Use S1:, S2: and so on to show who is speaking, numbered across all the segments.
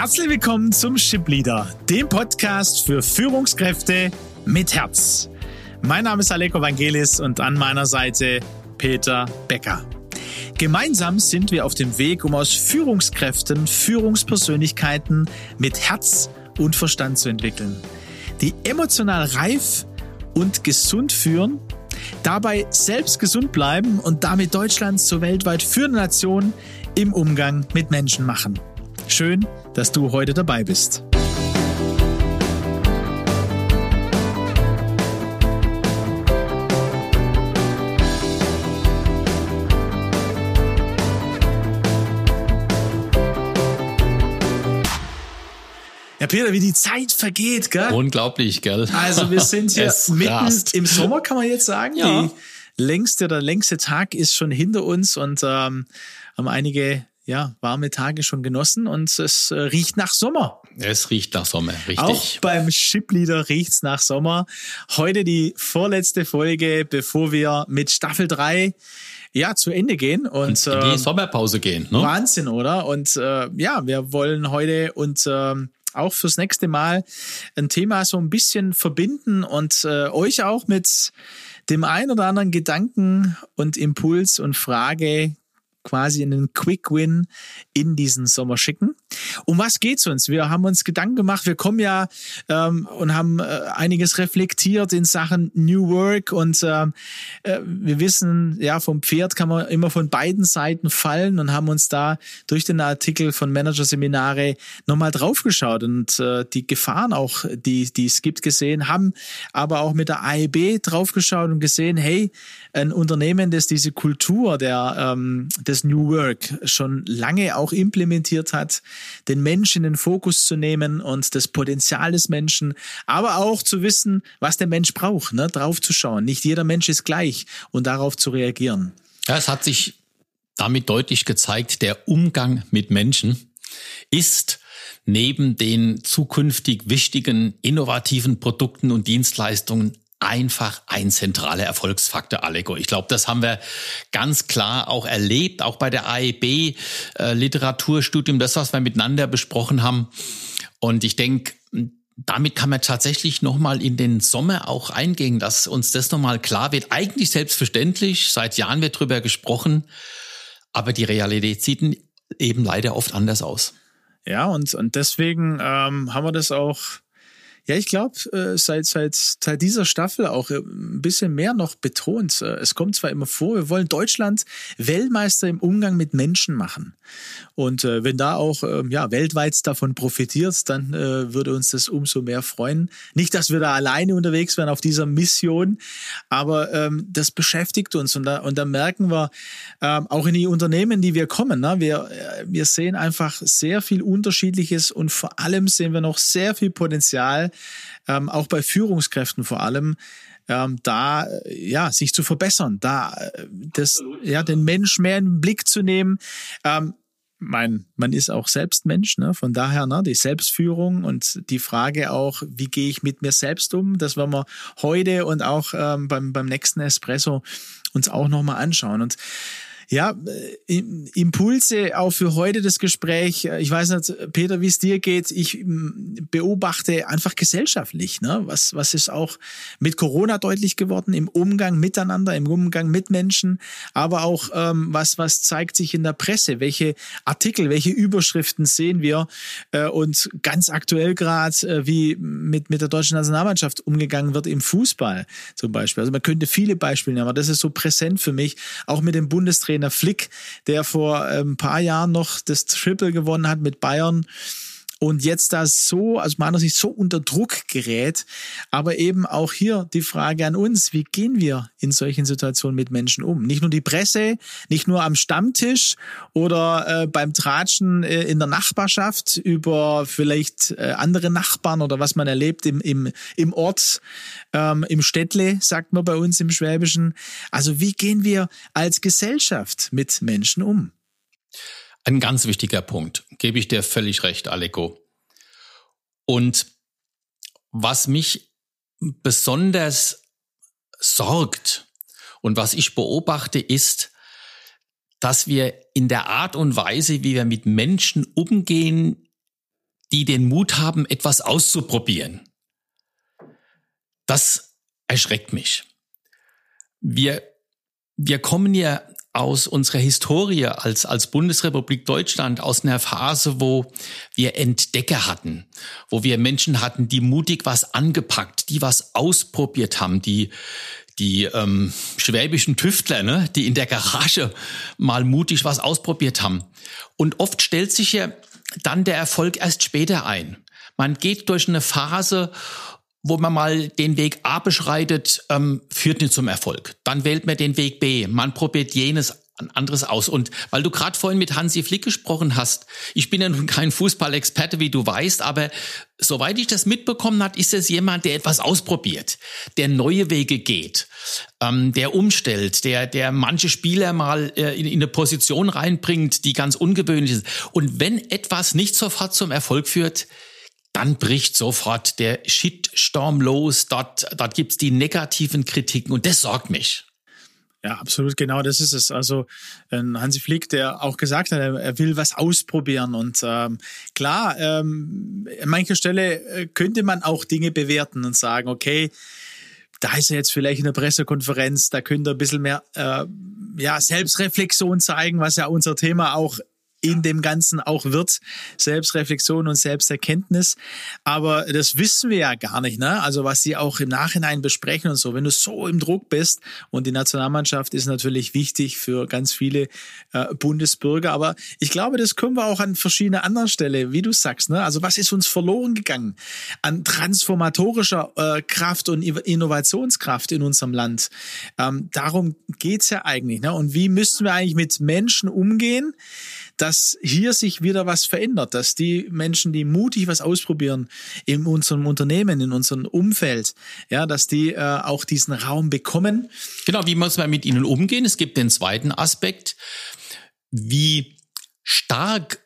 S1: Herzlich willkommen zum Ship Leader, dem Podcast für Führungskräfte mit Herz. Mein Name ist Aleko Vangelis und an meiner Seite Peter Becker. Gemeinsam sind wir auf dem Weg, um aus Führungskräften Führungspersönlichkeiten mit Herz und Verstand zu entwickeln, die emotional reif und gesund führen, dabei selbst gesund bleiben und damit Deutschland zur weltweit führenden Nation im Umgang mit Menschen machen. Schön, dass du heute dabei bist. Ja, Peter, wie die Zeit vergeht, gell?
S2: Unglaublich, gell?
S1: Also wir sind hier mitten rast. im Sommer, kann man jetzt sagen.
S2: Ja.
S1: Die längste, der längste Tag ist schon hinter uns und ähm, haben einige ja, warme Tage schon genossen und es äh, riecht nach Sommer.
S2: Es riecht nach Sommer, richtig.
S1: Auch beim Shipleader riecht's nach Sommer. Heute die vorletzte Folge, bevor wir mit Staffel 3 ja, zu Ende gehen. Und,
S2: in die
S1: ähm,
S2: Sommerpause gehen, ne?
S1: Wahnsinn, oder? Und äh, ja, wir wollen heute und ähm, auch fürs nächste Mal ein Thema so ein bisschen verbinden und äh, euch auch mit dem ein oder anderen Gedanken und Impuls und Frage quasi einen Quick Win in diesen Sommer schicken. Um was geht's uns? Wir haben uns Gedanken gemacht. Wir kommen ja ähm, und haben äh, einiges reflektiert in Sachen New Work und ähm, äh, wir wissen, ja, vom Pferd kann man immer von beiden Seiten fallen und haben uns da durch den Artikel von Managerseminare nochmal draufgeschaut und äh, die Gefahren auch, die, die es gibt, gesehen, haben aber auch mit der AEB draufgeschaut und gesehen, hey, ein Unternehmen, das diese Kultur der, ähm, des New Work schon lange auch implementiert hat, den Menschen in den Fokus zu nehmen und das Potenzial des Menschen, aber auch zu wissen, was der Mensch braucht, ne, drauf zu schauen. Nicht jeder Mensch ist gleich und darauf zu reagieren.
S2: Ja, es hat sich damit deutlich gezeigt, der Umgang mit Menschen ist neben den zukünftig wichtigen innovativen Produkten und Dienstleistungen einfach ein zentraler Erfolgsfaktor, Allego. Ich glaube, das haben wir ganz klar auch erlebt, auch bei der AEB äh, Literaturstudium, das, was wir miteinander besprochen haben. Und ich denke, damit kann man tatsächlich nochmal in den Sommer auch eingehen, dass uns das nochmal klar wird. Eigentlich selbstverständlich, seit Jahren wird drüber gesprochen, aber die Realität sieht eben leider oft anders aus.
S1: Ja, und, und deswegen ähm, haben wir das auch ja, ich glaube, äh, seit, seit, seit dieser Staffel auch äh, ein bisschen mehr noch betont. Äh, es kommt zwar immer vor, wir wollen Deutschland Weltmeister im Umgang mit Menschen machen. Und äh, wenn da auch äh, ja, weltweit davon profitiert, dann äh, würde uns das umso mehr freuen. Nicht, dass wir da alleine unterwegs wären auf dieser Mission, aber ähm, das beschäftigt uns. Und da, und da merken wir ähm, auch in die Unternehmen, die wir kommen, ne, wir, wir sehen einfach sehr viel Unterschiedliches und vor allem sehen wir noch sehr viel Potenzial ähm, auch bei Führungskräften vor allem, ähm, da ja sich zu verbessern, da äh, das ja den Mensch mehr in den Blick zu nehmen. Ähm, mein, man ist auch selbst Mensch, ne? von daher ne, die Selbstführung und die Frage auch, wie gehe ich mit mir selbst um, das werden wir heute und auch ähm, beim, beim nächsten Espresso uns auch nochmal anschauen. Und ja, äh, Impulse auch für heute das Gespräch. Ich weiß nicht, Peter, wie es dir geht. Ich beobachte einfach gesellschaftlich, ne? was, was ist auch mit Corona deutlich geworden im Umgang miteinander, im Umgang mit Menschen, aber auch ähm, was, was zeigt sich in der Presse, welche Artikel, welche Überschriften sehen wir äh, und ganz aktuell gerade, äh, wie mit, mit der deutschen Nationalmannschaft umgegangen wird im Fußball zum Beispiel. Also man könnte viele Beispiele nehmen, aber das ist so präsent für mich, auch mit dem Bundestrainer Trainer Flick, der vor ein ähm, paar Jahren noch das Triple gewonnen hat mit Bayern und jetzt da so, also meiner Sicht so unter Druck gerät. Aber eben auch hier die Frage an uns, wie gehen wir in solchen Situationen mit Menschen um? Nicht nur die Presse, nicht nur am Stammtisch oder äh, beim Tratschen äh, in der Nachbarschaft über vielleicht äh, andere Nachbarn oder was man erlebt im, im, im Ort, ähm, im Städtle, sagt man bei uns im Schwäbischen. Also wie gehen wir als Gesellschaft mit Menschen um?
S2: Ein ganz wichtiger Punkt, gebe ich dir völlig recht, Aleko. Und was mich besonders sorgt und was ich beobachte, ist, dass wir in der Art und Weise, wie wir mit Menschen umgehen, die den Mut haben, etwas auszuprobieren. Das erschreckt mich. Wir, wir kommen ja aus unserer Historie als, als Bundesrepublik Deutschland aus einer Phase, wo wir Entdecker hatten, wo wir Menschen hatten, die mutig was angepackt, die was ausprobiert haben, die, die ähm, schwäbischen Tüftler, ne, die in der Garage mal mutig was ausprobiert haben. Und oft stellt sich ja dann der Erfolg erst später ein. Man geht durch eine Phase, wo man mal den Weg A beschreitet, ähm, führt nicht zum Erfolg. Dann wählt man den Weg B. Man probiert jenes anderes aus. Und weil du gerade vorhin mit Hansi Flick gesprochen hast, ich bin ja nun kein Fußballexperte, wie du weißt, aber soweit ich das mitbekommen hat, ist es jemand, der etwas ausprobiert, der neue Wege geht, ähm, der umstellt, der, der manche Spieler mal äh, in, in eine Position reinbringt, die ganz ungewöhnlich ist. Und wenn etwas nicht sofort zum Erfolg führt, dann bricht sofort der Shitstorm los. Dort, dort gibt's die negativen Kritiken und das sorgt mich.
S1: Ja, absolut, genau, das ist es. Also Hansi Flick, der auch gesagt hat, er will was ausprobieren. Und ähm, klar, ähm, an mancher Stelle äh, könnte man auch Dinge bewerten und sagen, okay, da ist er jetzt vielleicht in der Pressekonferenz, da könnte er ein bisschen mehr äh, ja, Selbstreflexion zeigen, was ja unser Thema auch in dem Ganzen auch wird. Selbstreflexion und Selbsterkenntnis. Aber das wissen wir ja gar nicht, ne? Also was sie auch im Nachhinein besprechen und so. Wenn du so im Druck bist und die Nationalmannschaft ist natürlich wichtig für ganz viele äh, Bundesbürger. Aber ich glaube, das können wir auch an verschiedenen anderen Stellen, wie du sagst, ne? Also was ist uns verloren gegangen an transformatorischer äh, Kraft und Innovationskraft in unserem Land? Ähm, darum geht's ja eigentlich, ne? Und wie müssen wir eigentlich mit Menschen umgehen? Dass hier sich wieder was verändert, dass die Menschen, die mutig was ausprobieren in unserem Unternehmen, in unserem Umfeld, ja, dass die äh, auch diesen Raum bekommen.
S2: Genau, wie muss man mit ihnen umgehen? Es gibt den zweiten Aspekt, wie stark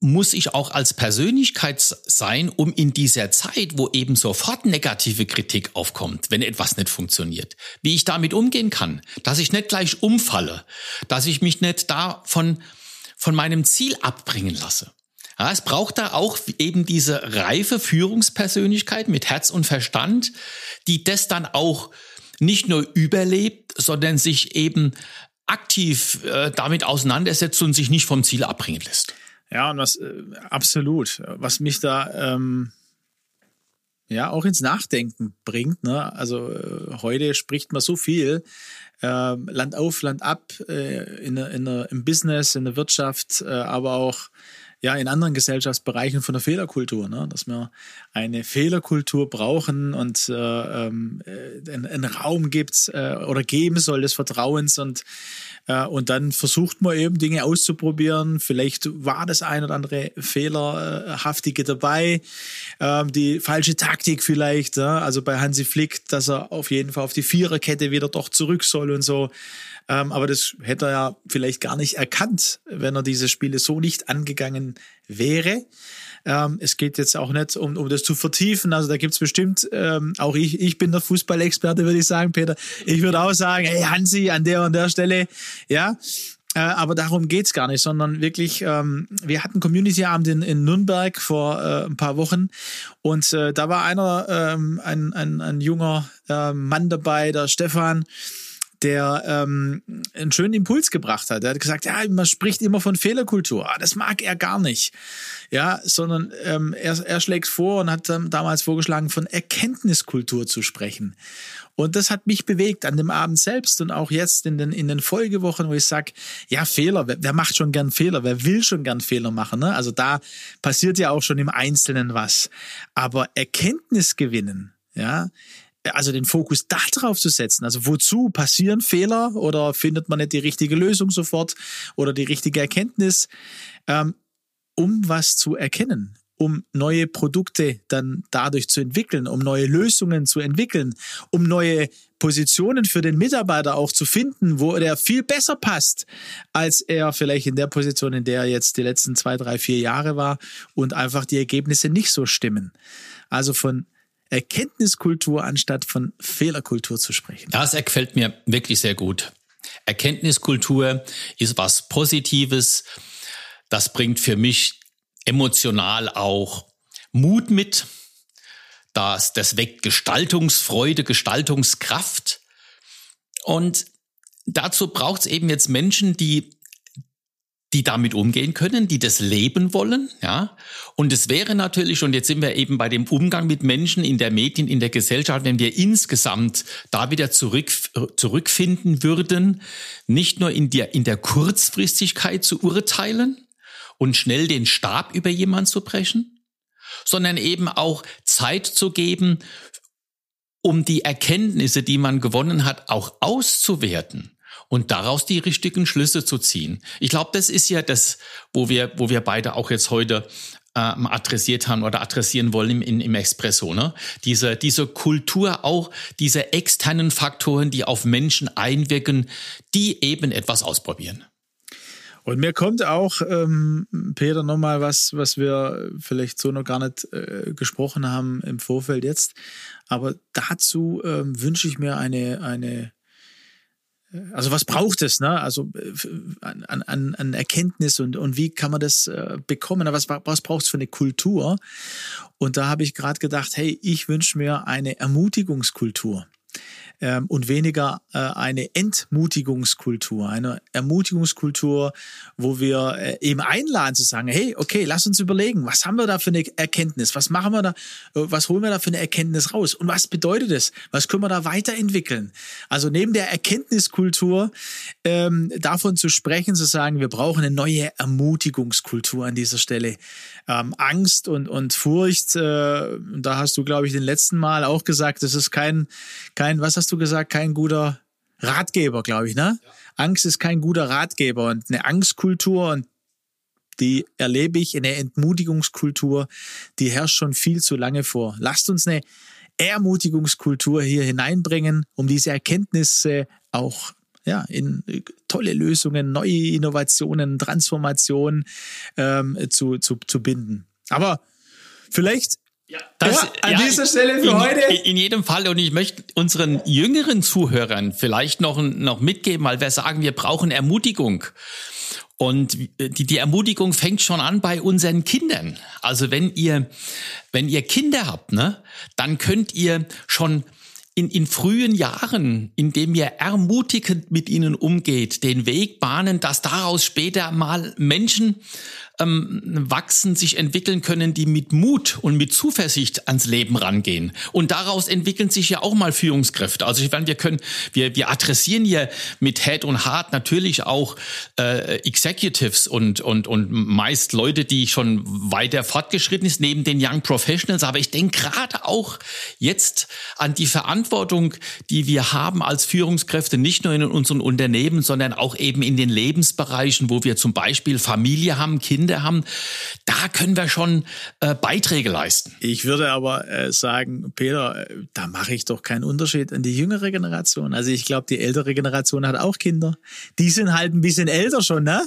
S2: muss ich auch als Persönlichkeit sein, um in dieser Zeit, wo eben sofort negative Kritik aufkommt, wenn etwas nicht funktioniert, wie ich damit umgehen kann, dass ich nicht gleich umfalle, dass ich mich nicht davon von meinem Ziel abbringen lasse. Ja, es braucht da auch eben diese reife Führungspersönlichkeit mit Herz und Verstand, die das dann auch nicht nur überlebt, sondern sich eben aktiv äh, damit auseinandersetzt und sich nicht vom Ziel abbringen lässt.
S1: Ja, und was äh, absolut, was mich da ähm, ja auch ins Nachdenken bringt. Ne? Also äh, heute spricht man so viel äh, Land auf, Land ab äh, in, in, im Business, in der Wirtschaft, äh, aber auch ja in anderen Gesellschaftsbereichen von der Fehlerkultur, ne? dass wir eine Fehlerkultur brauchen und äh, ähm, äh, einen Raum gibt äh, oder geben soll des Vertrauens und äh, und dann versucht man eben Dinge auszuprobieren. Vielleicht war das ein oder andere Fehlerhaftige dabei, äh, die falsche Taktik vielleicht. Ja? Also bei Hansi Flick, dass er auf jeden Fall auf die Viererkette wieder doch zurück soll und so. Ähm, aber das hätte er ja vielleicht gar nicht erkannt, wenn er diese Spiele so nicht angegangen wäre. Ähm, es geht jetzt auch nicht um, um das zu vertiefen. Also da gibt's bestimmt, ähm, auch ich, ich bin der Fußballexperte, würde ich sagen, Peter. Ich würde auch sagen, hey Hansi, an der und der Stelle, ja, äh, aber darum geht's gar nicht, sondern wirklich, ähm, wir hatten Community-Abend in, in Nürnberg vor äh, ein paar Wochen und äh, da war einer, ähm, ein, ein, ein junger äh, Mann dabei, der Stefan, der ähm, einen schönen Impuls gebracht hat. Er hat gesagt, ja, man spricht immer von Fehlerkultur. Ah, das mag er gar nicht. Ja, sondern ähm, er, er schlägt vor und hat ähm, damals vorgeschlagen, von Erkenntniskultur zu sprechen. Und das hat mich bewegt an dem Abend selbst und auch jetzt in den, in den Folgewochen, wo ich sage, ja, Fehler, wer, wer, macht schon gern Fehler, wer will schon gern Fehler machen? Ne? Also da passiert ja auch schon im Einzelnen was. Aber Erkenntnis gewinnen, ja, also den Fokus darauf zu setzen. Also wozu passieren Fehler oder findet man nicht die richtige Lösung sofort oder die richtige Erkenntnis, ähm, um was zu erkennen, um neue Produkte dann dadurch zu entwickeln, um neue Lösungen zu entwickeln, um neue Positionen für den Mitarbeiter auch zu finden, wo der viel besser passt, als er vielleicht in der Position, in der er jetzt die letzten zwei, drei, vier Jahre war und einfach die Ergebnisse nicht so stimmen. Also von Erkenntniskultur anstatt von Fehlerkultur zu sprechen.
S2: Das gefällt mir wirklich sehr gut. Erkenntniskultur ist was Positives. Das bringt für mich emotional auch Mut mit, das, das weckt Gestaltungsfreude, Gestaltungskraft. Und dazu braucht es eben jetzt Menschen, die die damit umgehen können, die das leben wollen, ja. Und es wäre natürlich, und jetzt sind wir eben bei dem Umgang mit Menschen in der Medien, in der Gesellschaft, wenn wir insgesamt da wieder zurück, zurückfinden würden, nicht nur in der, in der Kurzfristigkeit zu urteilen und schnell den Stab über jemand zu brechen, sondern eben auch Zeit zu geben, um die Erkenntnisse, die man gewonnen hat, auch auszuwerten und daraus die richtigen Schlüsse zu ziehen. Ich glaube, das ist ja das, wo wir, wo wir beide auch jetzt heute ähm, adressiert haben oder adressieren wollen im, im Expresso. Ne? Diese, diese Kultur auch, diese externen Faktoren, die auf Menschen einwirken, die eben etwas ausprobieren.
S1: Und mir kommt auch, ähm, Peter, nochmal was, was wir vielleicht so noch gar nicht äh, gesprochen haben im Vorfeld jetzt. Aber dazu ähm, wünsche ich mir eine, eine also was braucht es, ne? Also äh, an, an, an Erkenntnis und, und wie kann man das äh, bekommen? Was, was braucht es für eine Kultur? Und da habe ich gerade gedacht, hey, ich wünsche mir eine Ermutigungskultur ähm, und weniger äh, eine Entmutigungskultur, eine Ermutigungskultur, wo wir äh, eben einladen zu sagen, hey, okay, lass uns überlegen, was haben wir da für eine Erkenntnis, was machen wir da, äh, was holen wir da für eine Erkenntnis raus und was bedeutet es, was können wir da weiterentwickeln? Also neben der Erkenntniskultur ähm, davon zu sprechen, zu sagen, wir brauchen eine neue Ermutigungskultur an dieser Stelle. Ähm, Angst und, und Furcht, äh, da hast du, glaube ich, den letzten Mal auch gesagt, das ist kein, kein, was hast hast du gesagt, kein guter Ratgeber, glaube ich, ne? Ja. Angst ist kein guter Ratgeber und eine Angstkultur und die erlebe ich in der Entmutigungskultur, die herrscht schon viel zu lange vor. Lasst uns eine Ermutigungskultur hier hineinbringen, um diese Erkenntnisse auch ja, in tolle Lösungen, neue Innovationen, Transformationen ähm, zu, zu, zu binden. Aber vielleicht
S2: ja, das, ja, an ja, dieser Stelle für in, heute. In jedem Fall. Und ich möchte unseren jüngeren Zuhörern vielleicht noch, noch mitgeben, weil wir sagen, wir brauchen Ermutigung. Und die, die Ermutigung fängt schon an bei unseren Kindern. Also wenn ihr, wenn ihr Kinder habt, ne, dann könnt ihr schon in, in frühen Jahren, indem ihr ermutigend mit ihnen umgeht, den Weg bahnen, dass daraus später mal Menschen ähm, wachsen, sich entwickeln können, die mit Mut und mit Zuversicht ans Leben rangehen. Und daraus entwickeln sich ja auch mal Führungskräfte. Also ich meine, wir können, wir, wir adressieren hier mit Head und Heart natürlich auch äh, Executives und, und, und meist Leute, die schon weiter fortgeschritten ist, neben den Young Professionals. Aber ich denke gerade auch jetzt an die Verantwortung, die wir haben als Führungskräfte, nicht nur in unseren Unternehmen, sondern auch eben in den Lebensbereichen, wo wir zum Beispiel Familie haben, Kinder, Kinder haben, da können wir schon äh, Beiträge leisten.
S1: Ich würde aber äh, sagen, Peter, äh, da mache ich doch keinen Unterschied an die jüngere Generation. Also ich glaube, die ältere Generation hat auch Kinder. Die sind halt ein bisschen älter schon, ne?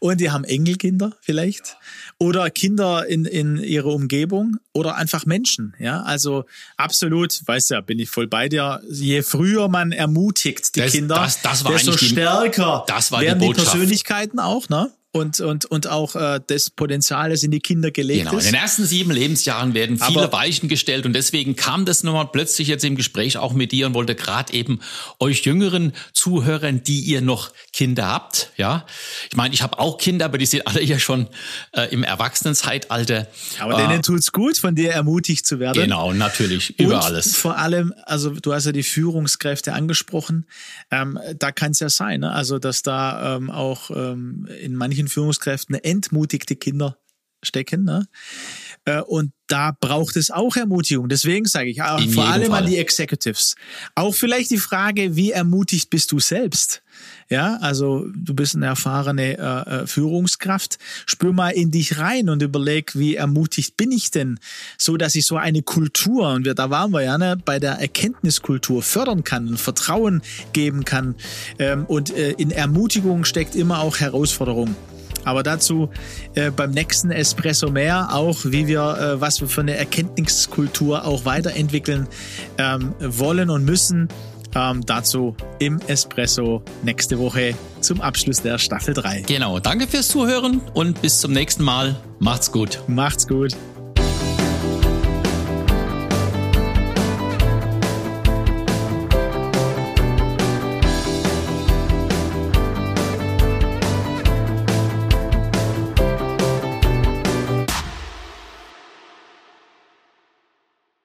S1: Und die haben Enkelkinder vielleicht. Ja. Oder Kinder in, in ihrer Umgebung oder einfach Menschen. Ja, also absolut, weißt ja, bin ich voll bei dir. Je früher man ermutigt die
S2: das,
S1: Kinder,
S2: das, das
S1: desto stärker
S2: die, das war
S1: werden
S2: die,
S1: die Persönlichkeiten auch, ne? Und, und, und auch äh, das Potenzial, das in die Kinder gelegt
S2: genau.
S1: ist.
S2: In den ersten sieben Lebensjahren werden viele Aber Weichen gestellt und deswegen kam das nochmal plötzlich jetzt im Gespräch auch mit dir und wollte gerade eben euch jüngeren Zuhörern, die ihr noch Kinder habt, ja. Ich meine, ich habe auch Kinder, aber die sind alle ja schon äh, im Erwachsenenzeitalter.
S1: Aber äh, denen tut's gut, von dir ermutigt zu werden.
S2: Genau, natürlich, über
S1: und
S2: alles.
S1: Vor allem, also du hast ja die Führungskräfte angesprochen, ähm, da kann es ja sein, ne? also dass da ähm, auch ähm, in manchen manchen Führungskräften entmutigte Kinder stecken. Ne? Äh, und da braucht es auch Ermutigung. Deswegen sage ich auch, vor allem Fall. an die Executives. Auch vielleicht die Frage, wie ermutigt bist du selbst? Ja, also du bist eine erfahrene äh, äh, Führungskraft. Spür mal in dich rein und überleg, wie ermutigt bin ich denn, so dass ich so eine Kultur und wir, da waren wir ja ne, bei der Erkenntniskultur fördern kann, Vertrauen geben kann. Ähm, und äh, in Ermutigung steckt immer auch Herausforderung. Aber dazu äh, beim nächsten Espresso mehr, auch wie wir, äh, was wir für eine Erkenntniskultur auch weiterentwickeln ähm, wollen und müssen. Ähm, dazu im Espresso nächste Woche zum Abschluss der Staffel 3.
S2: Genau, danke fürs Zuhören und bis zum nächsten Mal. Macht's gut.
S1: Macht's gut.